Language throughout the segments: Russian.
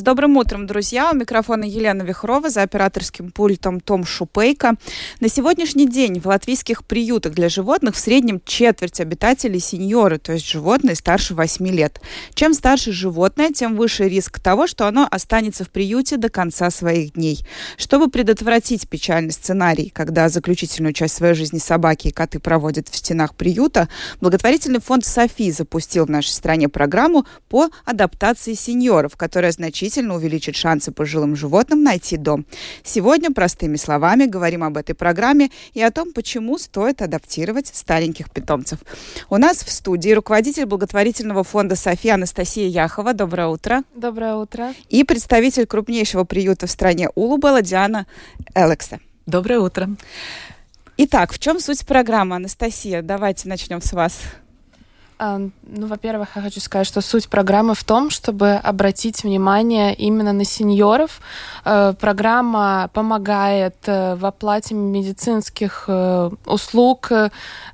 С добрым утром, друзья! У микрофона Елена Вихрова, за операторским пультом Том Шупейко. На сегодняшний день в латвийских приютах для животных в среднем четверть обитателей сеньоры, то есть животные старше 8 лет. Чем старше животное, тем выше риск того, что оно останется в приюте до конца своих дней. Чтобы предотвратить печальный сценарий, когда заключительную часть своей жизни собаки и коты проводят в стенах приюта, благотворительный фонд «Софи» запустил в нашей стране программу по адаптации сеньоров, которая значительно значительно увеличит шансы пожилым животным найти дом. Сегодня, простыми словами, говорим об этой программе и о том, почему стоит адаптировать стареньких питомцев. У нас в студии руководитель благотворительного фонда «София» Анастасия Яхова. Доброе утро. Доброе утро. И представитель крупнейшего приюта в стране Улубела Диана Элекса. Доброе утро. Итак, в чем суть программы, Анастасия? Давайте начнем с вас. Ну, во-первых, я хочу сказать, что суть программы в том, чтобы обратить внимание именно на сеньоров. Э, программа помогает э, в оплате медицинских э, услуг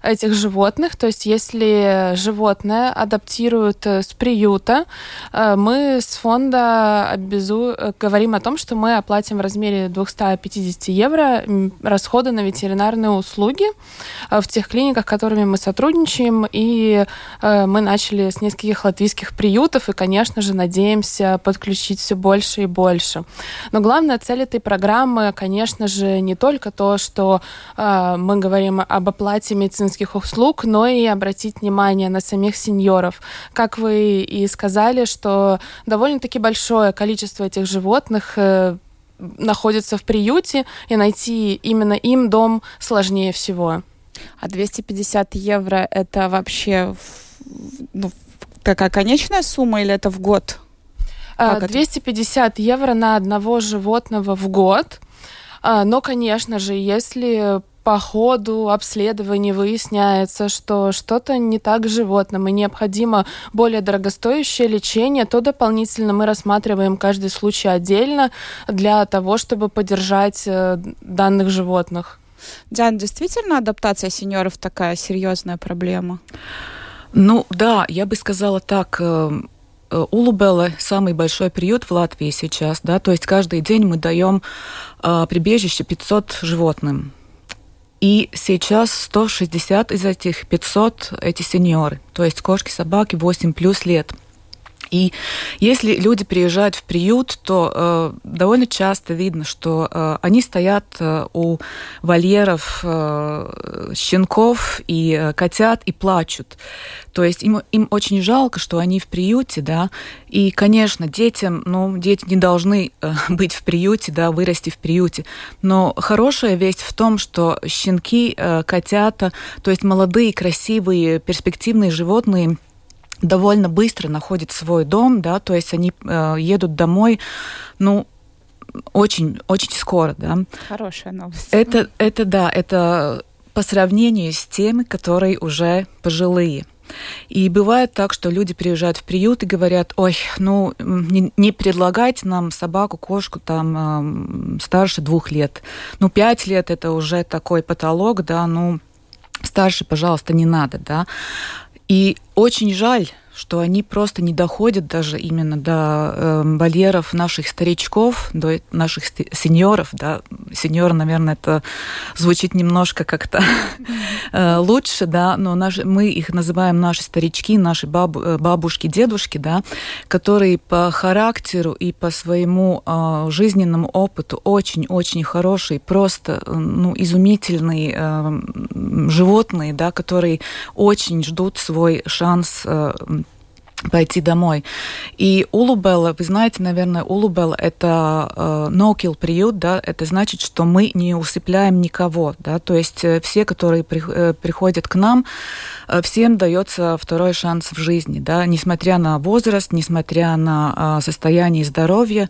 этих животных. То есть, если животное адаптируют с приюта, мы с фонда обязу... говорим о том, что мы оплатим в размере 250 евро расходы на ветеринарные услуги в тех клиниках, которыми мы сотрудничаем, и мы начали с нескольких латвийских приютов и, конечно же, надеемся подключить все больше и больше. Но главная цель этой программы, конечно же, не только то, что э, мы говорим об оплате медицинских услуг, но и обратить внимание на самих сеньоров. Как вы и сказали, что довольно-таки большое количество этих животных э, находится в приюте, и найти именно им дом сложнее всего. А 250 евро это вообще ну, такая конечная сумма или это в год? А, как 250 это? евро на одного животного в год. А, но, конечно же, если по ходу обследования выясняется, что что-то не так с животным и необходимо более дорогостоящее лечение, то дополнительно мы рассматриваем каждый случай отдельно для того, чтобы поддержать э, данных животных. Диана, действительно адаптация сеньоров такая серьезная проблема? Ну да, я бы сказала так. Э, э, Улубелла самый большой приют в Латвии сейчас, да, то есть каждый день мы даем э, прибежище 500 животным. И сейчас 160 из этих 500 эти сеньоры, то есть кошки, собаки 8 плюс лет – и если люди приезжают в приют, то э, довольно часто видно, что э, они стоят э, у вольеров э, щенков и э, котят и плачут. То есть им, им очень жалко, что они в приюте, да. И, конечно, детям, ну, дети не должны э, быть в приюте, да, вырасти в приюте. Но хорошая весть в том, что щенки, э, котята, то есть молодые, красивые, перспективные животные – довольно быстро находят свой дом, да, то есть они э, едут домой, ну, очень, очень скоро, да. Хорошая новость. Это, это да, это по сравнению с теми, которые уже пожилые. И бывает так, что люди приезжают в приют и говорят, ой, ну не, не предлагайте нам собаку, кошку там э, старше двух лет. Ну пять лет это уже такой потолок, да, ну старше, пожалуйста, не надо, да. И очень жаль, что они просто не доходят даже именно до э, вольеров наших старичков, до наших сеньоров. Да. Сеньор, наверное, это звучит немножко как-то э, лучше, да, но наши, мы их называем наши старички, наши баб, э, бабушки, дедушки, да, которые по характеру и по своему э, жизненному опыту очень-очень хорошие, просто ну, изумительные э, животные, да, которые очень ждут свой шанс э, пойти домой. И Улубелла, вы знаете, наверное, Улубелла – это э, no-kill приют, да, это значит, что мы не усыпляем никого, да, то есть э, все, которые при, э, приходят к нам, э, всем дается второй шанс в жизни, да, несмотря на возраст, несмотря на э, состояние здоровья,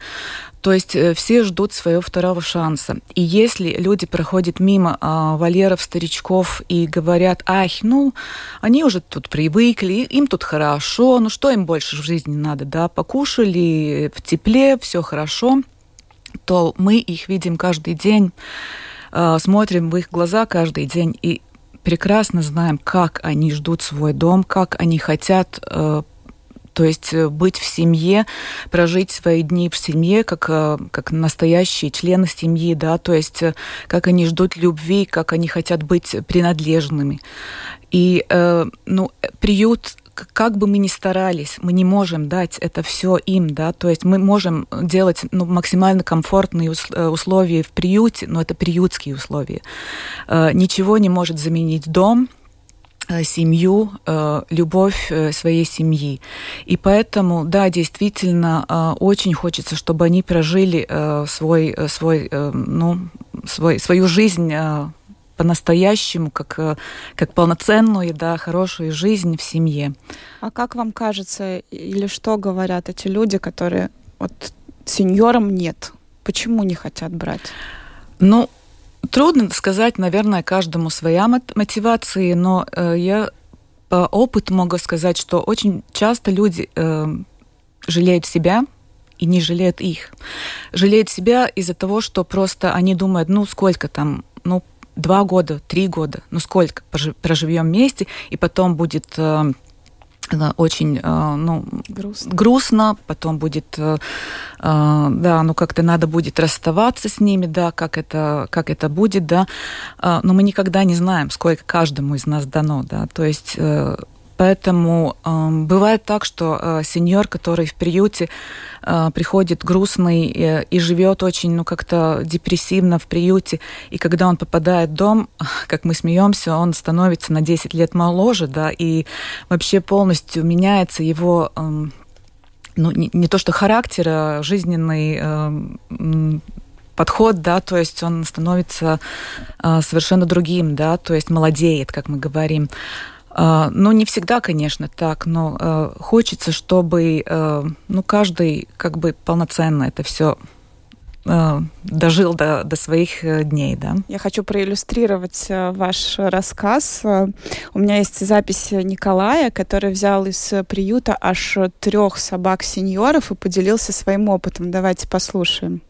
то есть э, все ждут своего второго шанса. И если люди проходят мимо а, вольеров старичков и говорят, ах, ну, они уже тут привыкли, им тут хорошо, ну что им больше в жизни надо, да, покушали в тепле, все хорошо – то мы их видим каждый день, э, смотрим в их глаза каждый день и прекрасно знаем, как они ждут свой дом, как они хотят э, то есть э, быть в семье, прожить свои дни в семье, как, э, как настоящие члены семьи, да, то есть э, как они ждут любви, как они хотят быть принадлежными. И, ну, приют как бы мы ни старались, мы не можем дать это все им, да, то есть мы можем делать ну, максимально комфортные условия в приюте, но это приютские условия. Ничего не может заменить дом, семью, э, любовь э, своей семьи. И поэтому, да, действительно, очень хочется, чтобы они прожили свой, свой, ну, свой, свою жизнь по-настоящему, как, как полноценную, да, хорошую жизнь в семье. А как вам кажется, или что говорят эти люди, которые вот сеньорам нет? Почему не хотят брать? Ну, Трудно сказать, наверное, каждому своя мотивация, но э, я по опыту могу сказать, что очень часто люди э, жалеют себя и не жалеют их. Жалеют себя из-за того, что просто они думают, ну сколько там, ну два года, три года, ну сколько проживем вместе, и потом будет э, очень э, ну, грустно. грустно, потом будет, э, э, да, ну как-то надо будет расставаться с ними, да, как это, как это будет, да, но мы никогда не знаем, сколько каждому из нас дано, да, то есть Поэтому э, бывает так, что э, сеньор, который в приюте э, приходит грустный э, и живет очень, ну, как-то депрессивно в приюте, и когда он попадает в дом, как мы смеемся, он становится на 10 лет моложе, да, и вообще полностью меняется его э, ну, не, не то что характер, а жизненный э, подход, да, то есть он становится э, совершенно другим, да, то есть молодеет, как мы говорим. А, ну, не всегда, конечно, так, но э, хочется, чтобы э, ну, каждый как бы полноценно это все э, дожил до, до своих дней, да. Я хочу проиллюстрировать ваш рассказ. У меня есть запись Николая, который взял из приюта аж трех собак-сеньоров и поделился своим опытом. Давайте послушаем.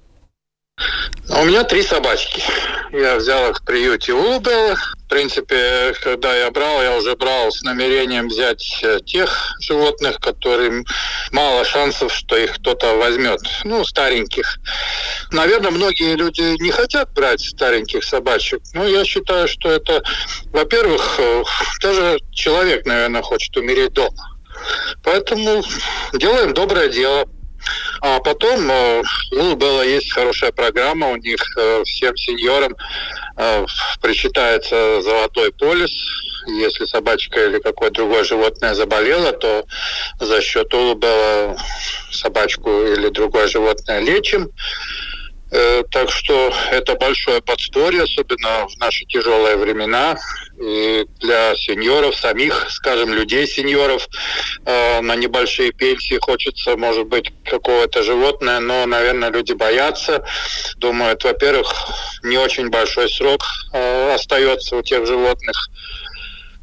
У меня три собачки. Я взял их в приюте Улбелла. В принципе, когда я брал, я уже брал с намерением взять э, тех животных, которым мало шансов, что их кто-то возьмет. Ну, стареньких. Наверное, многие люди не хотят брать стареньких собачек. Но я считаю, что это, во-первых, э, даже человек, наверное, хочет умереть дома. Поэтому делаем доброе дело. А потом, э, ну, была есть хорошая программа, у них э, всем сеньорам э, причитается золотой полис. Если собачка или какое другое животное заболело, то за счет Улубела собачку или другое животное лечим. Э, так что это большое подспорье, особенно в наши тяжелые времена. И для сеньоров, самих, скажем, людей сеньоров э, на небольшие пенсии хочется, может быть, какого-то животное, но, наверное, люди боятся. Думают, во-первых, не очень большой срок э, остается у тех животных.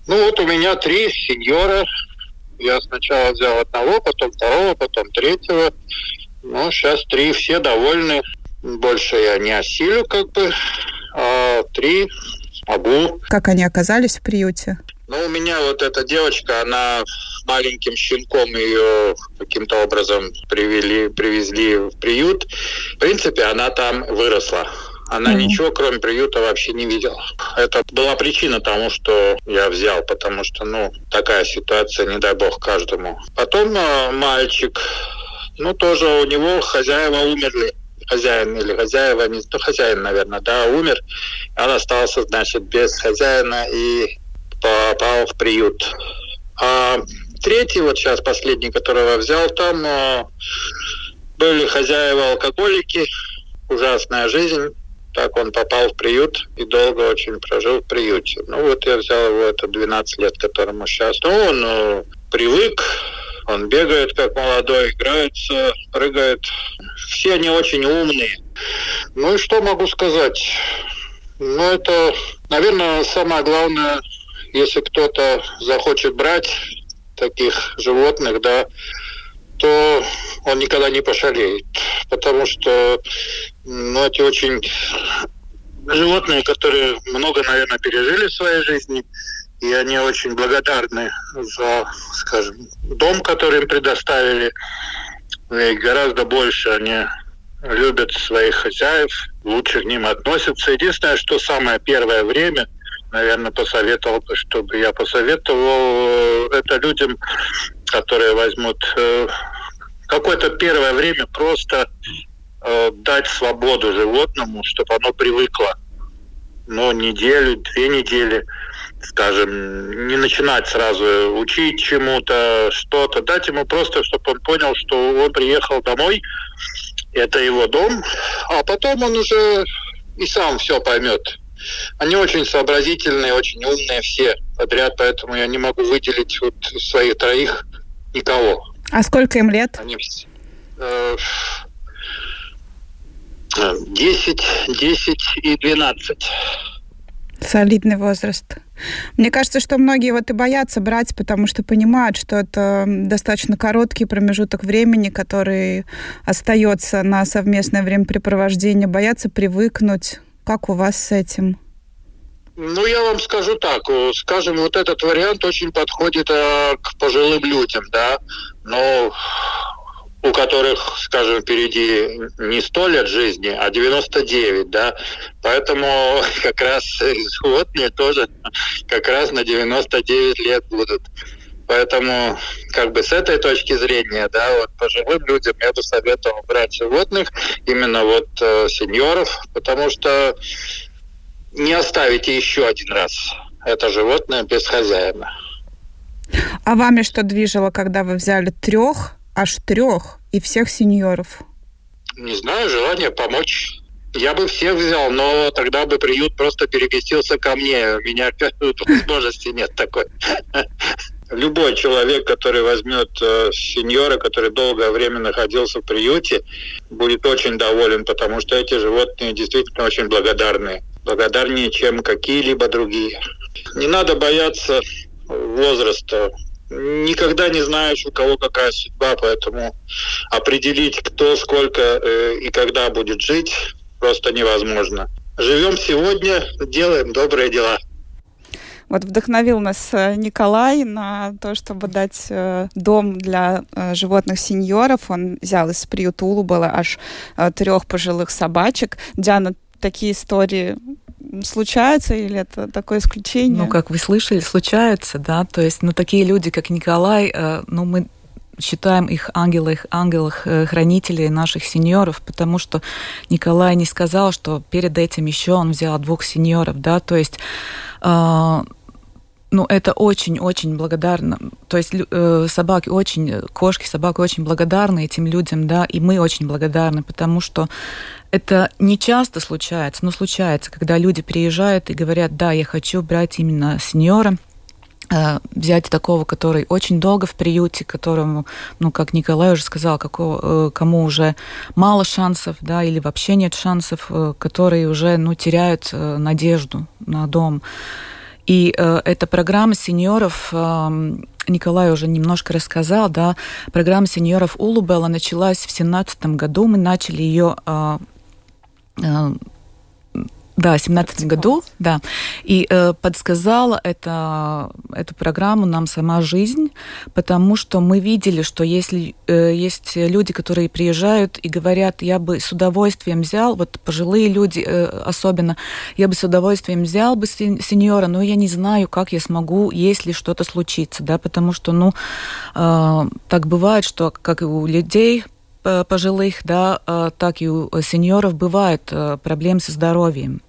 Ну вот у меня три сеньора. Я сначала взял одного, потом второго, потом третьего. Ну, сейчас три, все довольны больше я не осилю, как бы, а три могу. Как они оказались в приюте? Ну, у меня вот эта девочка, она маленьким щенком ее каким-то образом привели, привезли в приют. В принципе, она там выросла. Она mm-hmm. ничего, кроме приюта, вообще не видела. Это была причина тому, что я взял, потому что, ну, такая ситуация, не дай бог, каждому. Потом э, мальчик, ну, тоже у него хозяева умерли хозяин или хозяева, не, ну, хозяин, наверное, да, умер. Он остался, значит, без хозяина и попал в приют. А третий, вот сейчас последний, которого взял, там э, были хозяева алкоголики, ужасная жизнь. Так он попал в приют и долго очень прожил в приюте. Ну вот я взял его, это 12 лет, которому сейчас. Ну, он э, привык, он бегает как молодой, играется, прыгает. Все они очень умные. Ну и что могу сказать? Ну это, наверное, самое главное, если кто-то захочет брать таких животных, да, то он никогда не пошалеет. Потому что ну, эти очень животные, которые много, наверное, пережили в своей жизни, и они очень благодарны за, скажем, дом, который им предоставили, и гораздо больше они любят своих хозяев, лучше к ним относятся. Единственное, что самое первое время, наверное, посоветовал бы, чтобы я посоветовал э, это людям, которые возьмут э, какое-то первое время просто э, дать свободу животному, чтобы оно привыкло. Но неделю, две недели, скажем, не начинать сразу учить чему-то, что-то, дать ему просто, чтобы он понял, что он приехал домой, это его дом, а потом он уже и сам все поймет. Они очень сообразительные, очень умные все подряд, поэтому я не могу выделить вот своих троих никого. А сколько им лет? Они, э, 10, 10 и 12. Солидный возраст. Мне кажется, что многие вот и боятся брать, потому что понимают, что это достаточно короткий промежуток времени, который остается на совместное времяпрепровождение. Боятся привыкнуть. Как у вас с этим? Ну, я вам скажу так. Скажем, вот этот вариант очень подходит э, к пожилым людям, да. Но у которых, скажем, впереди не 100 лет жизни, а 99, да. Поэтому как раз животные тоже как раз на 99 лет будут. Поэтому, как бы с этой точки зрения, да, вот пожилым людям я бы советовал брать животных, именно вот э, сеньоров, потому что не оставите еще один раз это животное без хозяина. А вами что движило, когда вы взяли трех аж трех и всех сеньоров? Не знаю, желание помочь. Я бы всех взял, но тогда бы приют просто переместился ко мне. У меня возможности нет такой. Любой человек, который возьмет э, сеньора, который долгое время находился в приюте, будет очень доволен, потому что эти животные действительно очень благодарные. Благодарнее, чем какие-либо другие. Не надо бояться возраста никогда не знаешь, у кого какая судьба, поэтому определить, кто сколько э, и когда будет жить, просто невозможно. Живем сегодня, делаем добрые дела. Вот вдохновил нас э, Николай на то, чтобы дать э, дом для э, животных сеньоров. Он взял из приюта Улубала аж э, трех пожилых собачек. Диана, такие истории случаются или это такое исключение? Ну, как вы слышали, случаются, да. То есть, ну, такие люди, как Николай, э, ну, мы считаем их ангелах, ангелах э, хранителей наших сеньоров, потому что Николай не сказал, что перед этим еще он взял двух сеньоров, да, то есть э, ну, это очень-очень благодарно. То есть э, собаки очень, кошки, собаки очень благодарны этим людям, да, и мы очень благодарны, потому что это не часто случается, но случается, когда люди приезжают и говорят, да, я хочу брать именно сеньора, э, взять такого, который очень долго в приюте, которому, ну, как Николай уже сказал, какого, э, кому уже мало шансов, да, или вообще нет шансов, э, которые уже, ну, теряют надежду на дом. И э, эта программа сеньоров, э, Николай уже немножко рассказал, да, программа сеньоров Улубела началась в 2017 году. Мы начали ее э, э, да, в 17 году, да. И э, подсказала это, эту программу нам сама жизнь, потому что мы видели, что если э, есть люди, которые приезжают и говорят, я бы с удовольствием взял, вот пожилые люди э, особенно, я бы с удовольствием взял бы сеньора, но я не знаю, как я смогу, если что-то случится, да, потому что, ну, э, так бывает, что как и у людей пожилых, да, э, так и у сеньоров бывают э, проблемы со здоровьем.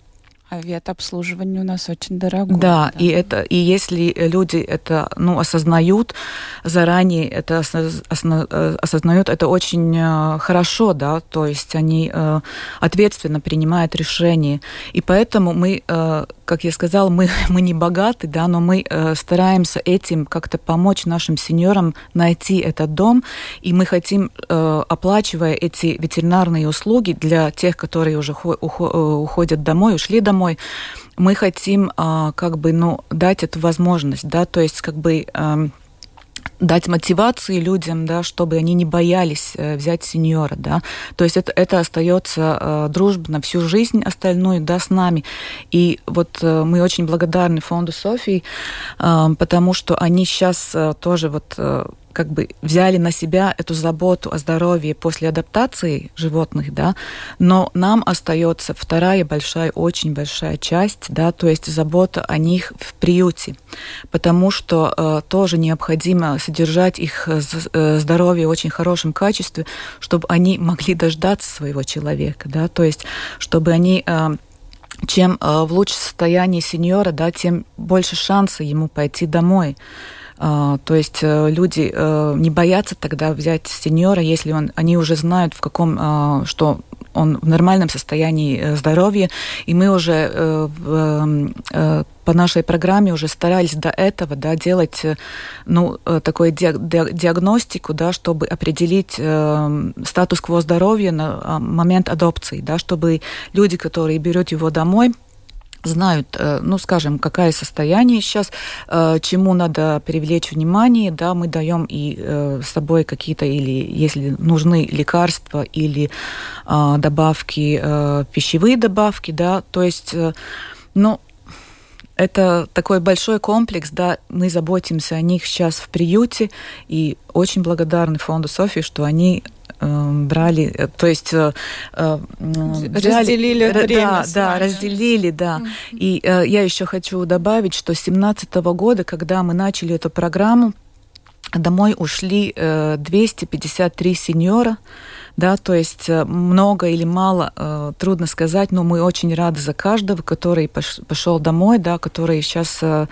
А ветобслуживание у нас очень дорогое. Да, да, и это и если люди это ну осознают заранее, это осознают, это очень хорошо, да, то есть они ответственно принимают решения, и поэтому мы как я сказала, мы, мы не богаты, да, но мы э, стараемся этим как-то помочь нашим сеньорам найти этот дом, и мы хотим, э, оплачивая эти ветеринарные услуги для тех, которые уже хо- ухо- э, уходят домой, ушли домой, мы хотим э, как бы, ну, дать эту возможность, да, то есть как бы... Э, дать мотивации людям, да, чтобы они не боялись э, взять сеньора, да. То есть это, это остается э, дружба на всю жизнь остальную, да, с нами. И вот э, мы очень благодарны фонду Софии, потому что они сейчас тоже вот как бы взяли на себя эту заботу о здоровье после адаптации животных, да, но нам остается вторая большая, очень большая часть, да, то есть забота о них в приюте, потому что э, тоже необходимо содержать их э, здоровье в очень хорошем качестве, чтобы они могли дождаться своего человека, да, то есть чтобы они э, чем э, в лучшем состоянии сеньора, да, тем больше шанса ему пойти домой. А, то есть э, люди э, не боятся тогда взять сеньора, если он, они уже знают, в каком, а, что он в нормальном состоянии э, здоровья, и мы уже по нашей программе уже старались до этого да, делать ну, такую диагностику, да, чтобы определить э, статус-кво здоровья на а, момент адопции, да, чтобы люди, которые берут его домой, знают, э, ну, скажем, какое состояние сейчас, э, чему надо привлечь внимание, да, мы даем и э, с собой какие-то, или если нужны лекарства или добавки, пищевые добавки, да, то есть, ну, это такой большой комплекс, да, мы заботимся о них сейчас в приюте, и очень благодарны фонду Софии, что они брали, э, то есть э, э, разделили взяли, время да, да, разделили, да. Mm-hmm. И я еще хочу добавить, что с 2017 года, когда мы начали эту программу, домой ушли 253 сеньора, да, то есть э, много или мало, э, трудно сказать, но мы очень рады за каждого, который пошел домой, да, который сейчас, э,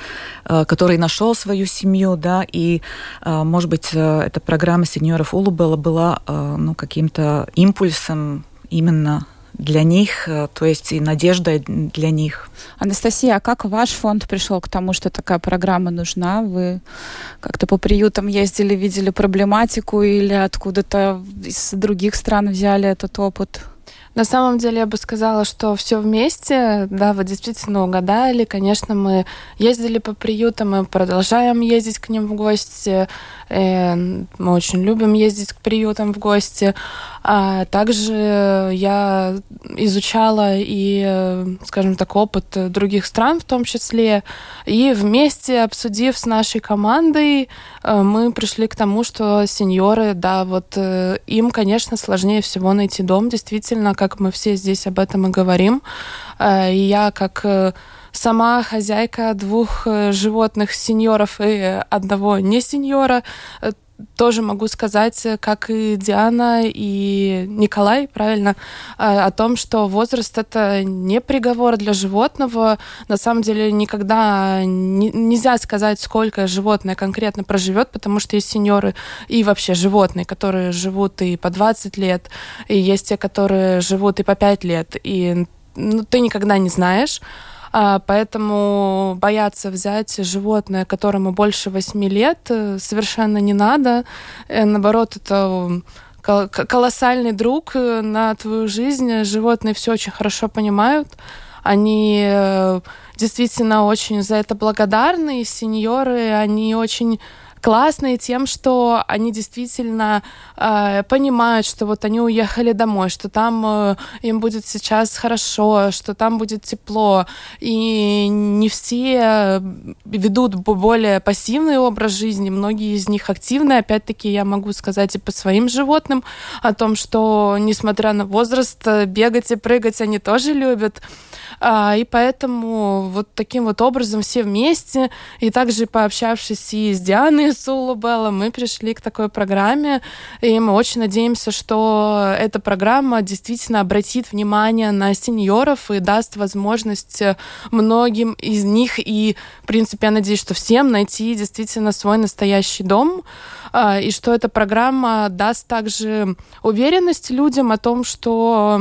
который нашел свою семью, да, и, может быть, эта программа сеньоров Улубела была, ну, каким-то импульсом именно для них, э, то есть и надежда для них. Анастасия, а как ваш фонд пришел к тому, что такая программа нужна? Вы как-то по приютам ездили, видели проблематику или откуда-то из других стран взяли этот опыт? На самом деле я бы сказала, что все вместе, да, вы действительно угадали. Конечно, мы ездили по приютам, мы продолжаем ездить к ним в гости. Э, мы очень любим ездить к приютам в гости. А также я изучала и, скажем так, опыт других стран в том числе. И вместе, обсудив с нашей командой, э, мы пришли к тому, что сеньоры, да, вот э, им, конечно, сложнее всего найти дом, действительно, как мы все здесь об этом и говорим. И я как сама хозяйка двух э, животных сеньоров и одного не сеньора э, тоже могу сказать, как и Диана и Николай, правильно, о том, что возраст это не приговор для животного. На самом деле никогда не, нельзя сказать, сколько животное конкретно проживет, потому что есть сеньоры и вообще животные, которые живут и по 20 лет, и есть те, которые живут и по 5 лет. И ну, ты никогда не знаешь. А, поэтому бояться взять животное, которому больше 8 лет, э, совершенно не надо. Э, наоборот, это колоссальный друг э, на твою жизнь. Животные все очень хорошо понимают. Они действительно очень за это благодарны. И сеньоры, они очень классные тем, что они действительно э, понимают, что вот они уехали домой, что там э, им будет сейчас хорошо, что там будет тепло. И не все ведут более пассивный образ жизни, многие из них активные. Опять-таки, я могу сказать и по своим животным о том, что, несмотря на возраст, бегать и прыгать они тоже любят. А, и поэтому вот таким вот образом все вместе, и также пообщавшись и с Дианой Сулубелла, мы пришли к такой программе, и мы очень надеемся, что эта программа действительно обратит внимание на сеньоров и даст возможность многим из них, и, в принципе, я надеюсь, что всем найти действительно свой настоящий дом. И что эта программа даст также уверенность людям о том, что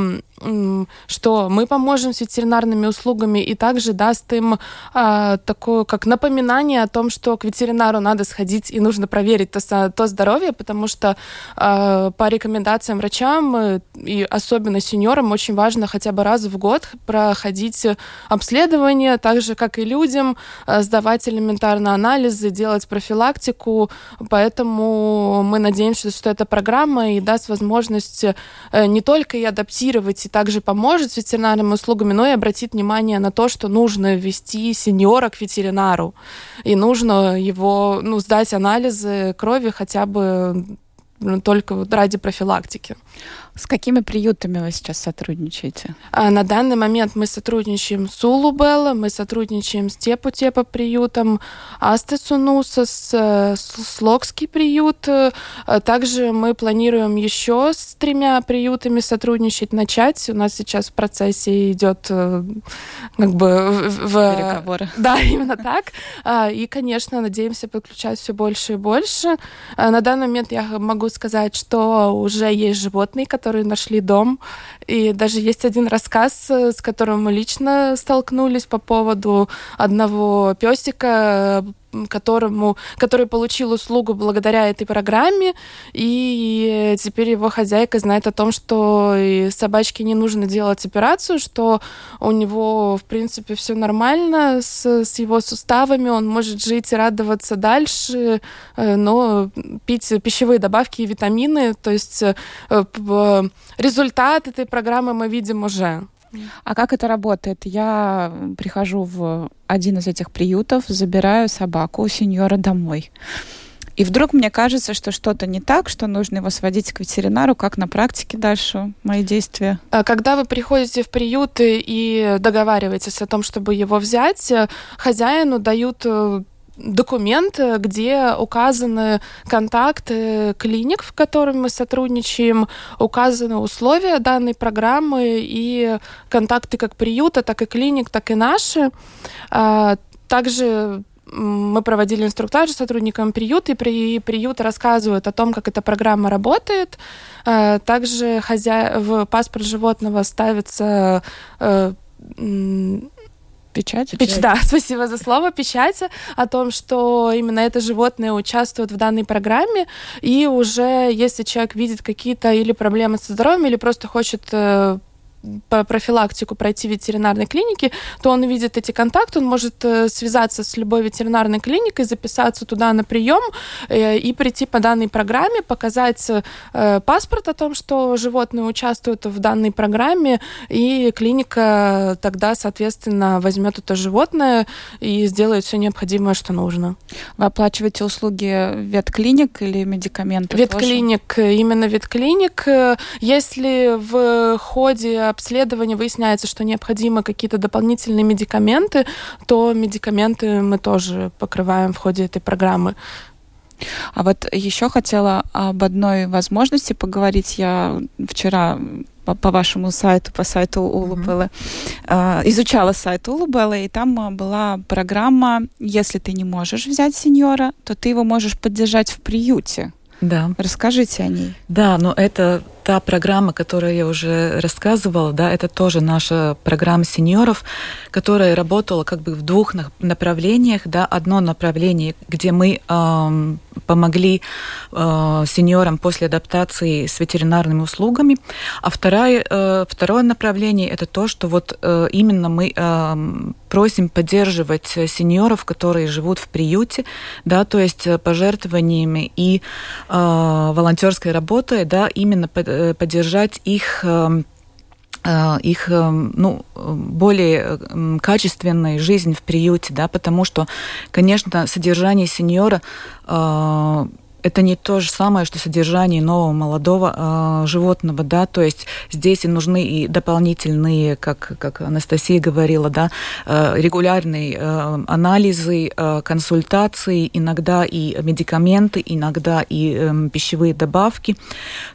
что мы поможем с ветеринарными услугами и также даст им а, такое как напоминание о том, что к ветеринару надо сходить и нужно проверить то, то здоровье, потому что а, по рекомендациям врачам э, и особенно сеньорам очень важно хотя бы раз в год проходить обследование, так же как и людям, а, сдавать элементарно анализы, делать профилактику, поэтому мы надеемся, что эта программа и даст возможность э, не только и адаптировать также поможет с ветеринарными услугами, но и обратит внимание на то, что нужно ввести сеньора к ветеринару. И нужно его, ну, сдать анализы крови хотя бы ну, только ради профилактики. С какими приютами вы сейчас сотрудничаете? А, на данный момент мы сотрудничаем с Улубелла, мы сотрудничаем с Тепу-Тепа приютом, Астесунуса, с, с Локский приют. А также мы планируем еще с тремя приютами сотрудничать, начать. У нас сейчас в процессе идет э, как бы в... Переговоры. Да, именно так. А, и, конечно, надеемся подключать все больше и больше. На данный момент я могу сказать, что уже есть животные, которые нашли дом. И даже есть один рассказ, э, с которым мы лично столкнулись по поводу одного песика, которому, который получил услугу благодаря этой программе, и теперь его хозяйка знает о том, что собачке не нужно делать операцию, что у него, в принципе, все нормально с, с его суставами, он может жить и радоваться дальше, э, но пить пищевые добавки и витамины, то есть э, результат этой программы мы видим уже. А как это работает? Я прихожу в один из этих приютов, забираю собаку у сеньора домой. И вдруг мне кажется, что что-то не так, что нужно его сводить к ветеринару, как на практике дальше мои действия. А когда вы приходите в приюты и договариваетесь о том, чтобы его взять, хозяину дают э, документ, где указаны контакты клиник, в которых мы сотрудничаем, указаны условия данной программы и контакты как приюта, так и клиник, так и наши. А, также мы проводили инструктаж сотрудникам приюта, и при, приют рассказывают о том, как эта программа работает. А, также хозя... в паспорт животного ставится э, Печать? Печать, да, спасибо за слово. Печать о том, что именно это животное участвует в данной программе, и уже если человек видит какие-то или проблемы со здоровьем, или просто хочет э, профилактику пройти в ветеринарной клинике, то он видит эти контакты, он может э, связаться с любой ветеринарной клиникой, записаться туда на прием э, и прийти по данной программе, показать э, паспорт о том, что животное участвует в данной программе, и клиника тогда, соответственно, возьмет это животное и сделает все необходимое, что нужно. Вы оплачиваете услуги ветклиник или медикаменты? Ветклиник, тоже? именно ветклиник. Если в ходе обследования выясняется, что необходимы какие-то дополнительные медикаменты, то медикаменты мы тоже покрываем в ходе этой программы. А вот еще хотела об одной возможности поговорить. Я вчера по, по вашему сайту, по сайту Улубелы, mm-hmm. э, изучала сайт Улубелы, и там была программа «Если ты не можешь взять сеньора, то ты его можешь поддержать в приюте». Да. Расскажите о ней. Да, но это та программа, которую я уже рассказывала, да, это тоже наша программа сеньоров, которая работала как бы в двух направлениях, да, одно направление, где мы э, помогли э, сеньорам после адаптации с ветеринарными услугами, а второе, э, второе направление это то, что вот э, именно мы э, просим поддерживать сеньоров, которые живут в приюте, да, то есть пожертвованиями и э, волонтерской работой, да, именно под, Э, поддержать их эм, э, их эм, ну, более эм, качественной жизнь в приюте, да, потому что, конечно, содержание сеньора э, это не то же самое, что содержание нового молодого э, животного, да, то есть здесь и нужны и дополнительные, как, как Анастасия говорила, да, э, регулярные э, анализы, э, консультации, иногда и медикаменты, иногда и э, пищевые добавки,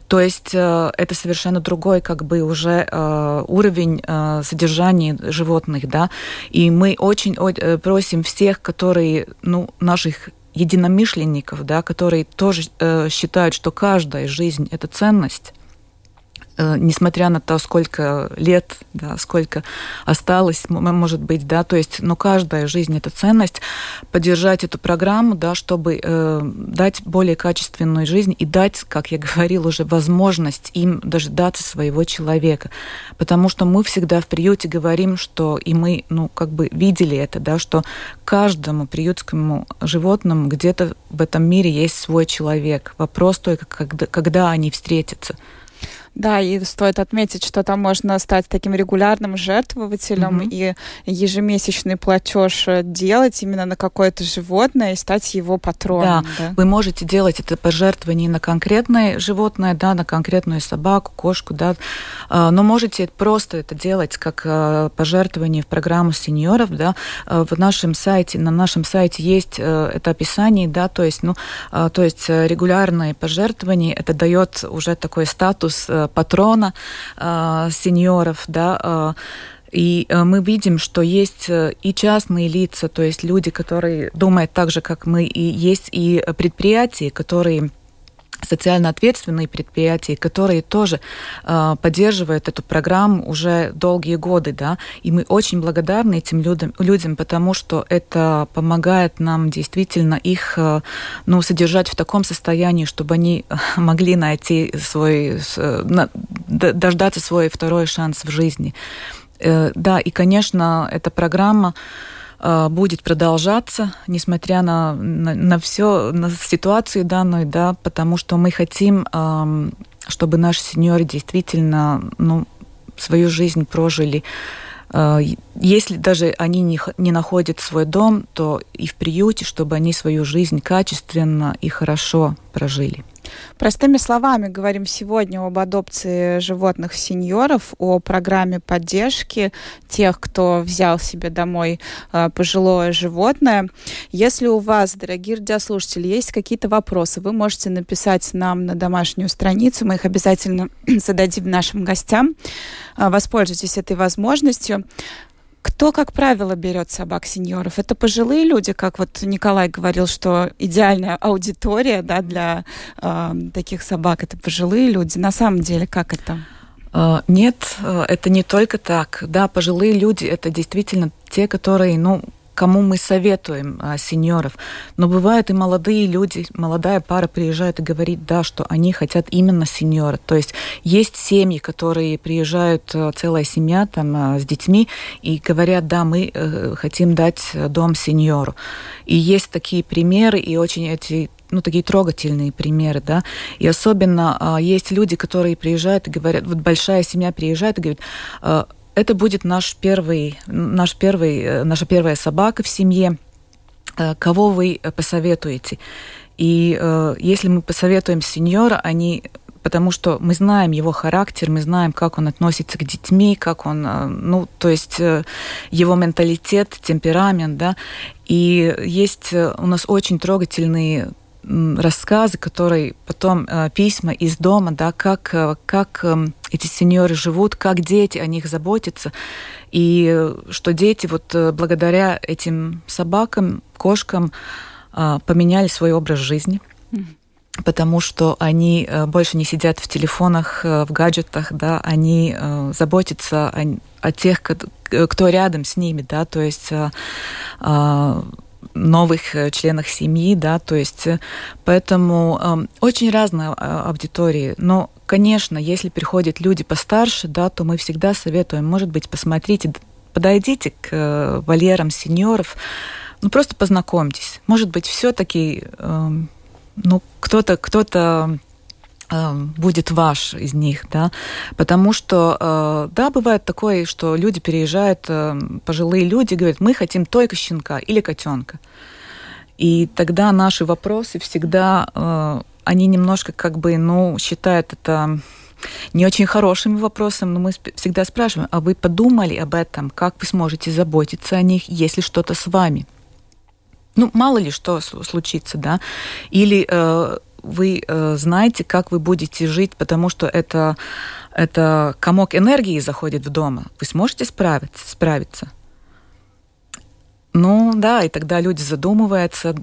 то есть э, это совершенно другой, как бы уже э, уровень э, содержания животных, да, и мы очень э, просим всех, которые, ну, наших единомышленников, да, которые тоже э, считают, что каждая жизнь это ценность, несмотря на то, сколько лет, да, сколько осталось, может быть, да, то есть, но каждая жизнь это ценность, поддержать эту программу, да, чтобы э, дать более качественную жизнь и дать, как я говорила уже, возможность им дождаться своего человека, потому что мы всегда в приюте говорим, что и мы, ну, как бы видели это, да, что каждому приютскому животному где-то в этом мире есть свой человек. Вопрос только, когда, когда они встретятся. Да, и стоит отметить, что там можно стать таким регулярным жертвователем mm-hmm. и ежемесячный платеж э, делать именно на какое-то животное и стать его патроном. Да, да? вы можете делать это пожертвование на конкретное животное, да, на конкретную собаку, кошку, да, а, но можете просто это делать как э, пожертвование в программу сеньоров, да, э, в нашем сайте, на нашем сайте есть это описание, да, то есть, ну, то есть регулярное пожертвование, это дает уже такой статус патрона э, сеньоров, да, э, и э, мы видим, что есть и частные лица, то есть люди, которые думают так же, как мы, и есть и предприятия, которые социально ответственные предприятия, которые тоже э, поддерживают эту программу уже долгие годы, да, и мы очень благодарны этим людям, людям, потому что это помогает нам действительно их, э, ну, содержать в таком состоянии, чтобы они могли найти свой, э, на, дождаться свой второй шанс в жизни. Э, да, и, конечно, эта программа Э, будет продолжаться, несмотря на, на, на все, на ситуацию данную, да, потому что мы хотим, чтобы наши сеньоры действительно ну, свою жизнь прожили. Э, если даже они не, не находят свой дом, то и в приюте, чтобы они свою жизнь качественно и хорошо прожили. Простыми словами говорим сегодня об адопции животных сеньоров, о программе поддержки тех, кто взял себе домой э, пожилое животное. Если у вас, дорогие радиослушатели, есть какие-то вопросы, вы можете написать нам на домашнюю страницу, мы их обязательно зададим нашим гостям. Э, воспользуйтесь этой возможностью. Кто, как правило, берет собак сеньоров? Это пожилые люди, как вот Николай говорил, что идеальная аудитория да, для э, таких собак это пожилые люди. На самом деле, как это? А, нет, э, это не только так. Да, пожилые люди это действительно те, которые, ну, кому мы советуем а, сеньоров. Но бывают и молодые люди, молодая пара приезжает и говорит, да, что они хотят именно сеньора. То есть есть семьи, которые приезжают, а, целая семья там а, с детьми, и говорят, да, мы э, хотим дать дом сеньору. И есть такие примеры, и очень эти ну, такие трогательные примеры, да, и особенно а, есть люди, которые приезжают и говорят, вот большая семья приезжает и говорит, а, это будет наш первый, наш первый, э, наша первая собака в семье. Э, кого вы посоветуете? И э, если мы посоветуем сеньора, они потому что мы знаем его характер, мы знаем, как он относится к детьми, как он, ну, то есть его менталитет, темперамент, да, и есть у нас очень трогательные рассказы, которые потом э, письма из дома, да, как, э, как э, эти сеньоры живут, как дети о них заботятся, и э, что дети вот благодаря этим собакам, кошкам поменяли свой образ жизни. Потому что они больше не сидят в телефонах, в гаджетах, да, они заботятся о, о тех, кто рядом с ними, да, то есть новых э, членах семьи, да, то есть э, поэтому э, очень разная аудитория, но Конечно, если приходят люди постарше, да, то мы всегда советуем, может быть, посмотрите, подойдите к э, вольерам сеньоров, ну просто познакомьтесь. Может быть, все-таки, э, ну кто-то, кто-то Эм, будет ваш из них, да, потому что, э, да, бывает такое, что люди переезжают, э, пожилые люди говорят, мы хотим только щенка или котенка. И тогда наши вопросы всегда, э, они немножко как бы, ну, считают это не очень хорошим вопросом, но мы всегда спрашиваем, а вы подумали об этом, как вы сможете заботиться о них, если что-то с вами? Ну, мало ли что случится, да, или вы э, знаете, как вы будете жить, потому что это, это комок энергии заходит в дом. Вы сможете справиться? справиться? Ну да, и тогда люди задумываются,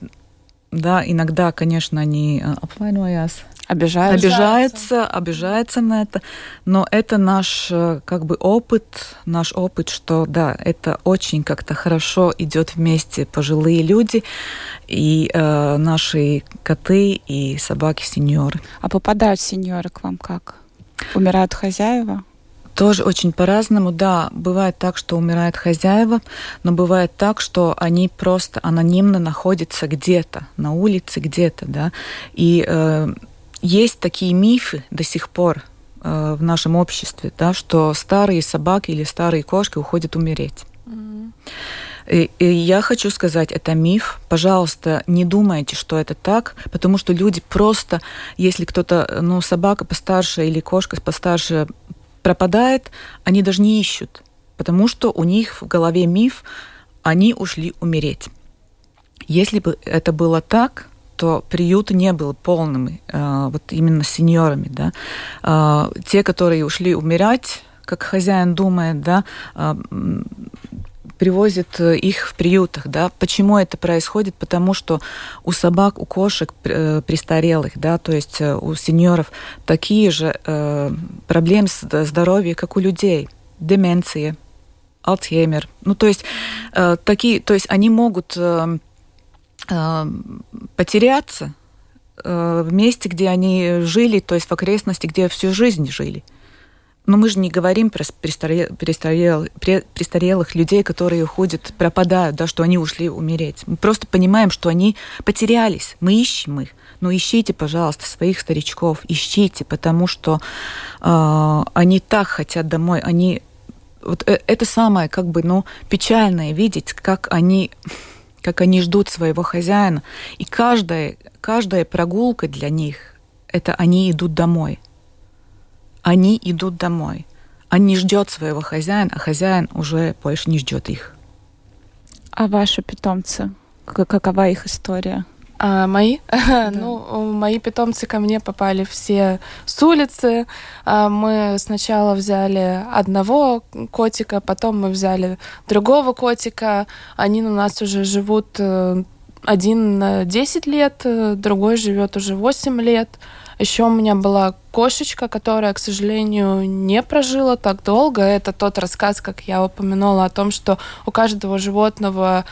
да, иногда, конечно, они apvainojās, Обижаются. Обижается, обижается на это. Но это наш как бы опыт, наш опыт, что да, это очень как-то хорошо идет вместе пожилые люди и э, наши коты и собаки-сеньоры. А попадают сеньоры к вам как? Умирают хозяева? Тоже очень по-разному, да. Бывает так, что умирают хозяева, но бывает так, что они просто анонимно находятся где-то, на улице где-то, да. И э, есть такие мифы до сих пор э, в нашем обществе, да, что старые собаки или старые кошки уходят умереть. И, и я хочу сказать, это миф. Пожалуйста, не думайте, что это так, потому что люди просто, если кто-то, ну, собака постарше или кошка постарше пропадает, они даже не ищут, потому что у них в голове миф, они ушли умереть. Если бы это было так, то приют не был полным э, вот именно сеньорами, да. Э, те, которые ушли умирать, как хозяин думает, да, э, привозят их в приютах, да. Почему это происходит? Потому что у собак, у кошек престарелых, да, то есть у сеньоров такие же проблемы с здоровьем, как у людей. Деменция, Альцгеймер. Ну, то есть э, такие, то есть они могут э, потеряться э, в месте, где они жили, то есть в окрестности, где всю жизнь жили. Но мы же не говорим про престарел, престарелых людей, которые уходят, пропадают, да, что они ушли умереть. Мы просто понимаем, что они потерялись. Мы ищем их. Но ищите, пожалуйста, своих старичков, ищите, потому что э, они так хотят домой. Они вот э, это самое, как бы, ну, печальное видеть, как они, как они ждут своего хозяина. И каждая, каждая прогулка для них это они идут домой они идут домой. Они ждет своего хозяина, а хозяин уже больше не ждет их. А ваши питомцы? Какова их история? А, мои? Да. ну, мои питомцы ко мне попали все с улицы. А, мы сначала взяли одного котика, потом мы взяли другого котика. Они у нас уже живут э, один 10 лет, э, другой живет уже 8 лет. Еще у меня была кошечка, которая, к сожалению, не прожила так долго. Это тот рассказ, как я упомянула, о том, что у каждого животного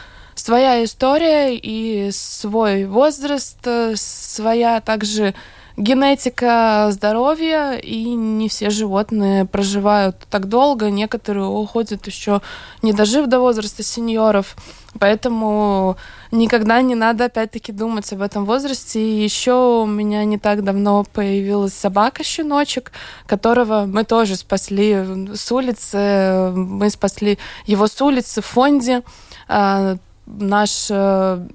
своя история и свой возраст, своя также генетика здоровья, и не все животные проживают так долго, некоторые уходят еще не дожив до возраста сеньоров. Поэтому никогда не надо опять-таки думать об этом возрасте. И еще у меня не так давно появилась собака-щеночек, которого мы тоже спасли с улицы. Мы спасли его с улицы в фонде. Наш э,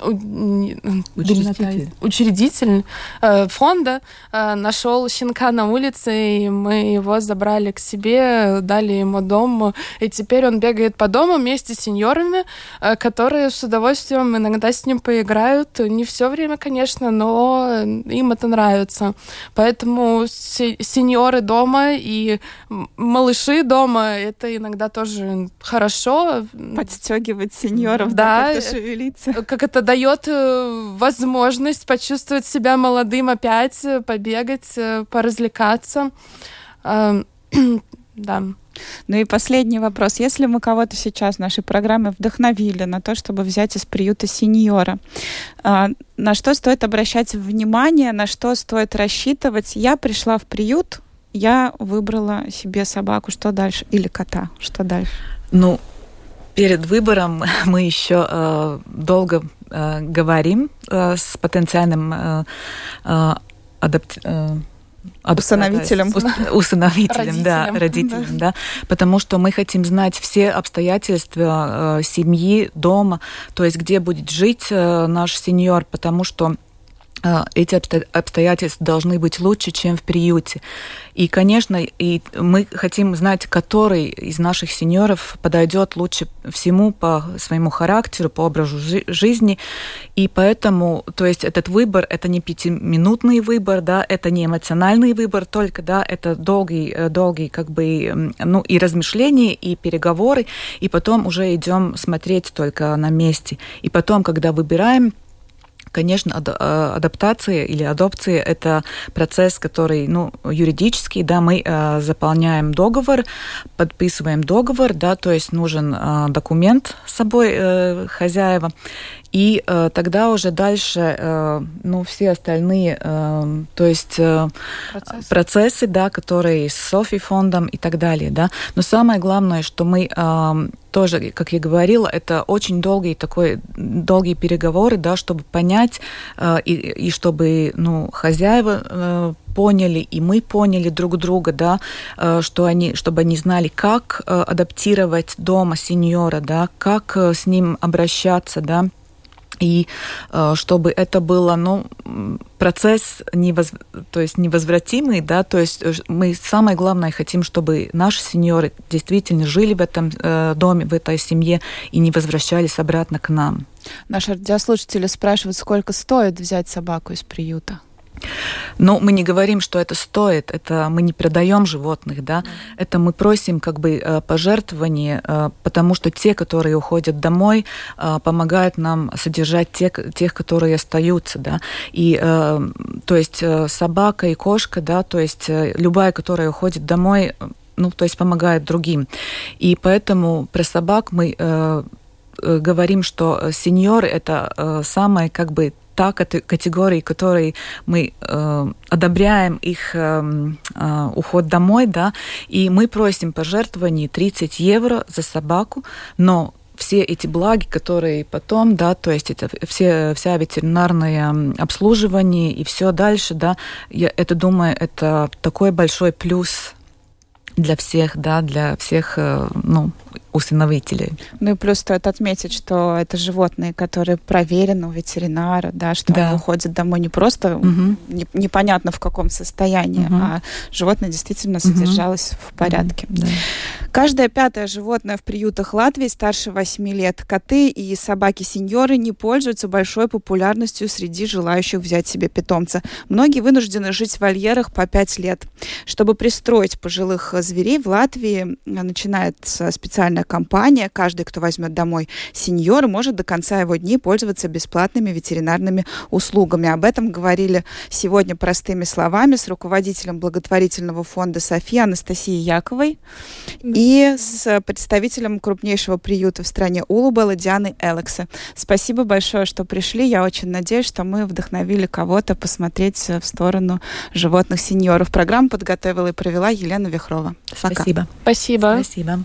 учредитель, учредитель э, фонда э, нашел щенка на улице, и мы его забрали к себе, дали ему дом, и теперь он бегает по дому вместе с сеньорами, э, которые с удовольствием иногда с ним поиграют. Не все время, конечно, но им это нравится. Поэтому сеньоры дома и малыши дома это иногда тоже хорошо. Подстегивать сеньоров, да, да как-то шевелиться. Как это дает э, возможность почувствовать себя молодым опять, э, побегать, э, поразвлекаться. Эм, да. Ну и последний вопрос. Если мы кого-то сейчас в нашей программе вдохновили на то, чтобы взять из приюта сеньора, на что стоит обращать внимание, на что стоит рассчитывать? Я пришла в приют, я выбрала себе собаку, что дальше? Или кота, что дальше? Ну, перед выбором мы еще э, долго э, говорим э, с потенциальным э, э, адапт... Э, Усыновителем. Усыновителем, да, родителем, да. Потому что мы хотим знать все обстоятельства э, семьи, дома, то есть где будет жить э, наш сеньор, потому что эти обстоятельства должны быть лучше, чем в приюте. И, конечно, и мы хотим знать, который из наших сеньоров подойдет лучше всему по своему характеру, по образу жизни. И поэтому, то есть этот выбор, это не пятиминутный выбор, да, это не эмоциональный выбор только, да, это долгий, э, долгий как бы, ну, и размышления, и переговоры, и потом уже идем смотреть только на месте. И потом, когда выбираем, Конечно, адаптация или адопция – это процесс, который, ну, юридический, да, мы э, заполняем договор, подписываем договор, да, то есть нужен э, документ с собой э, хозяева, и э, тогда уже дальше, э, ну, все остальные, э, то есть э, процессы. процессы, да, которые с Софи фондом и так далее, да. Но самое главное, что мы э, тоже, как я говорила, это очень долгие такой долгие переговоры, да, чтобы понять э, и, и чтобы, ну, хозяева э, поняли, и мы поняли друг друга, да, э, что они, чтобы они знали, как э, адаптировать дома сеньора, да, как э, с ним обращаться, да, и чтобы это было, ну, процесс невоз... то есть невозвратимый, да, то есть мы самое главное хотим, чтобы наши сеньоры действительно жили в этом э, доме, в этой семье и не возвращались обратно к нам. Наши радиослушатели спрашивают, сколько стоит взять собаку из приюта? Но мы не говорим, что это стоит, это мы не продаем животных, да, mm. это мы просим как бы э, пожертвования, э, потому что те, которые уходят домой, э, помогают нам содержать тех, тех, которые остаются, да, и то есть собака и кошка, да, то есть любая, которая уходит домой, ну, то есть помогает другим. И поэтому про собак мы говорим, что сеньоры это самое как бы та категория, которой мы э, одобряем их э, э, уход домой, да, и мы просим пожертвований 30 евро за собаку, но все эти благи, которые потом, да, то есть это все, вся ветеринарное обслуживание и все дальше, да, я это думаю, это такой большой плюс для всех, да, для всех, э, ну, усыновителей. Ну и плюс стоит отметить, что это животные, которые проверены у ветеринара, да, что да. они уходят домой не просто угу. не, непонятно в каком состоянии, угу. а животное действительно содержалось угу. в порядке. Угу. Да. Каждое пятое животное в приютах Латвии старше 8 лет. Коты и собаки-сеньоры не пользуются большой популярностью среди желающих взять себе питомца. Многие вынуждены жить в вольерах по 5 лет. Чтобы пристроить пожилых зверей в Латвии, начинается специальная компания. Каждый, кто возьмет домой сеньора, может до конца его дней пользоваться бесплатными ветеринарными услугами. Об этом говорили сегодня простыми словами с руководителем благотворительного фонда Софии Анастасией Яковой и с представителем крупнейшего приюта в стране Улубела Дианы Элекса. Спасибо большое, что пришли. Я очень надеюсь, что мы вдохновили кого-то посмотреть в сторону животных сеньоров. Программу подготовила и провела Елена Вихрова. Пока. Спасибо. Спасибо. Спасибо.